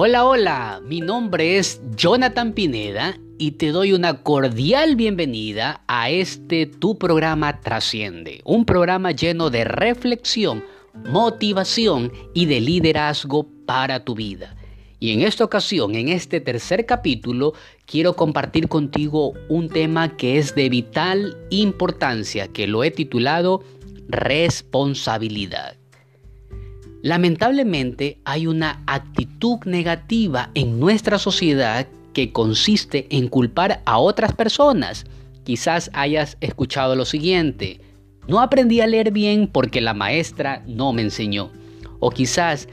Hola, hola, mi nombre es Jonathan Pineda y te doy una cordial bienvenida a este tu programa Trasciende, un programa lleno de reflexión, motivación y de liderazgo para tu vida. Y en esta ocasión, en este tercer capítulo, quiero compartir contigo un tema que es de vital importancia, que lo he titulado responsabilidad. Lamentablemente hay una actitud negativa en nuestra sociedad que consiste en culpar a otras personas. Quizás hayas escuchado lo siguiente, no aprendí a leer bien porque la maestra no me enseñó. O quizás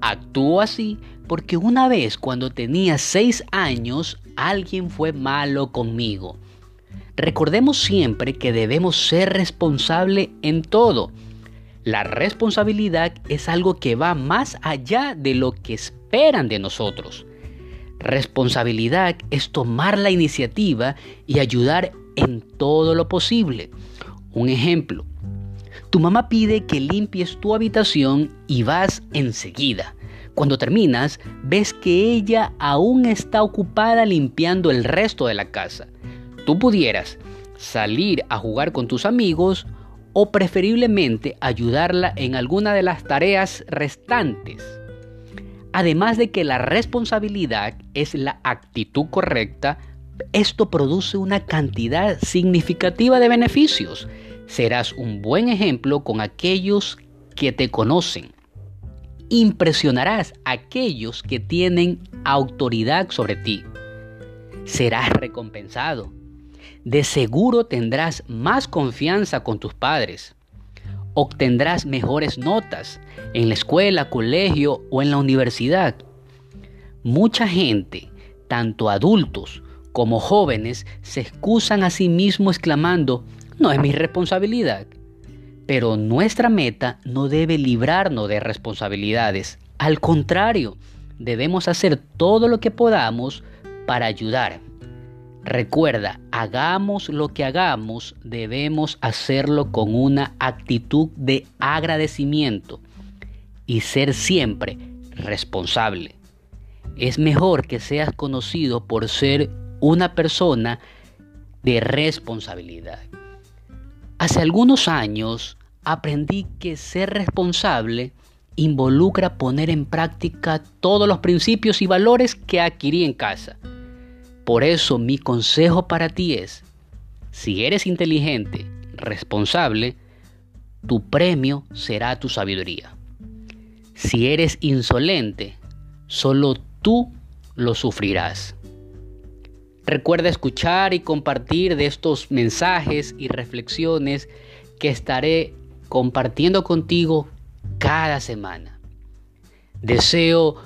actúo así porque una vez cuando tenía seis años alguien fue malo conmigo. Recordemos siempre que debemos ser responsables en todo la responsabilidad es algo que va más allá de lo que esperan de nosotros. Responsabilidad es tomar la iniciativa y ayudar en todo lo posible. Un ejemplo, tu mamá pide que limpies tu habitación y vas enseguida. Cuando terminas, ves que ella aún está ocupada limpiando el resto de la casa. Tú pudieras salir a jugar con tus amigos o preferiblemente ayudarla en alguna de las tareas restantes. Además de que la responsabilidad es la actitud correcta, esto produce una cantidad significativa de beneficios. Serás un buen ejemplo con aquellos que te conocen. Impresionarás a aquellos que tienen autoridad sobre ti. Serás recompensado de seguro tendrás más confianza con tus padres. Obtendrás mejores notas en la escuela, colegio o en la universidad. Mucha gente, tanto adultos como jóvenes, se excusan a sí mismos exclamando, no es mi responsabilidad. Pero nuestra meta no debe librarnos de responsabilidades. Al contrario, debemos hacer todo lo que podamos para ayudar Recuerda, hagamos lo que hagamos, debemos hacerlo con una actitud de agradecimiento y ser siempre responsable. Es mejor que seas conocido por ser una persona de responsabilidad. Hace algunos años aprendí que ser responsable involucra poner en práctica todos los principios y valores que adquirí en casa. Por eso mi consejo para ti es, si eres inteligente, responsable, tu premio será tu sabiduría. Si eres insolente, solo tú lo sufrirás. Recuerda escuchar y compartir de estos mensajes y reflexiones que estaré compartiendo contigo cada semana. Deseo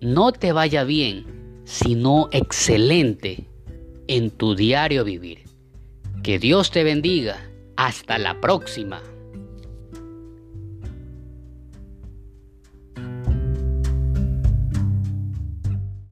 no te vaya bien sino excelente en tu diario vivir. Que Dios te bendiga. Hasta la próxima.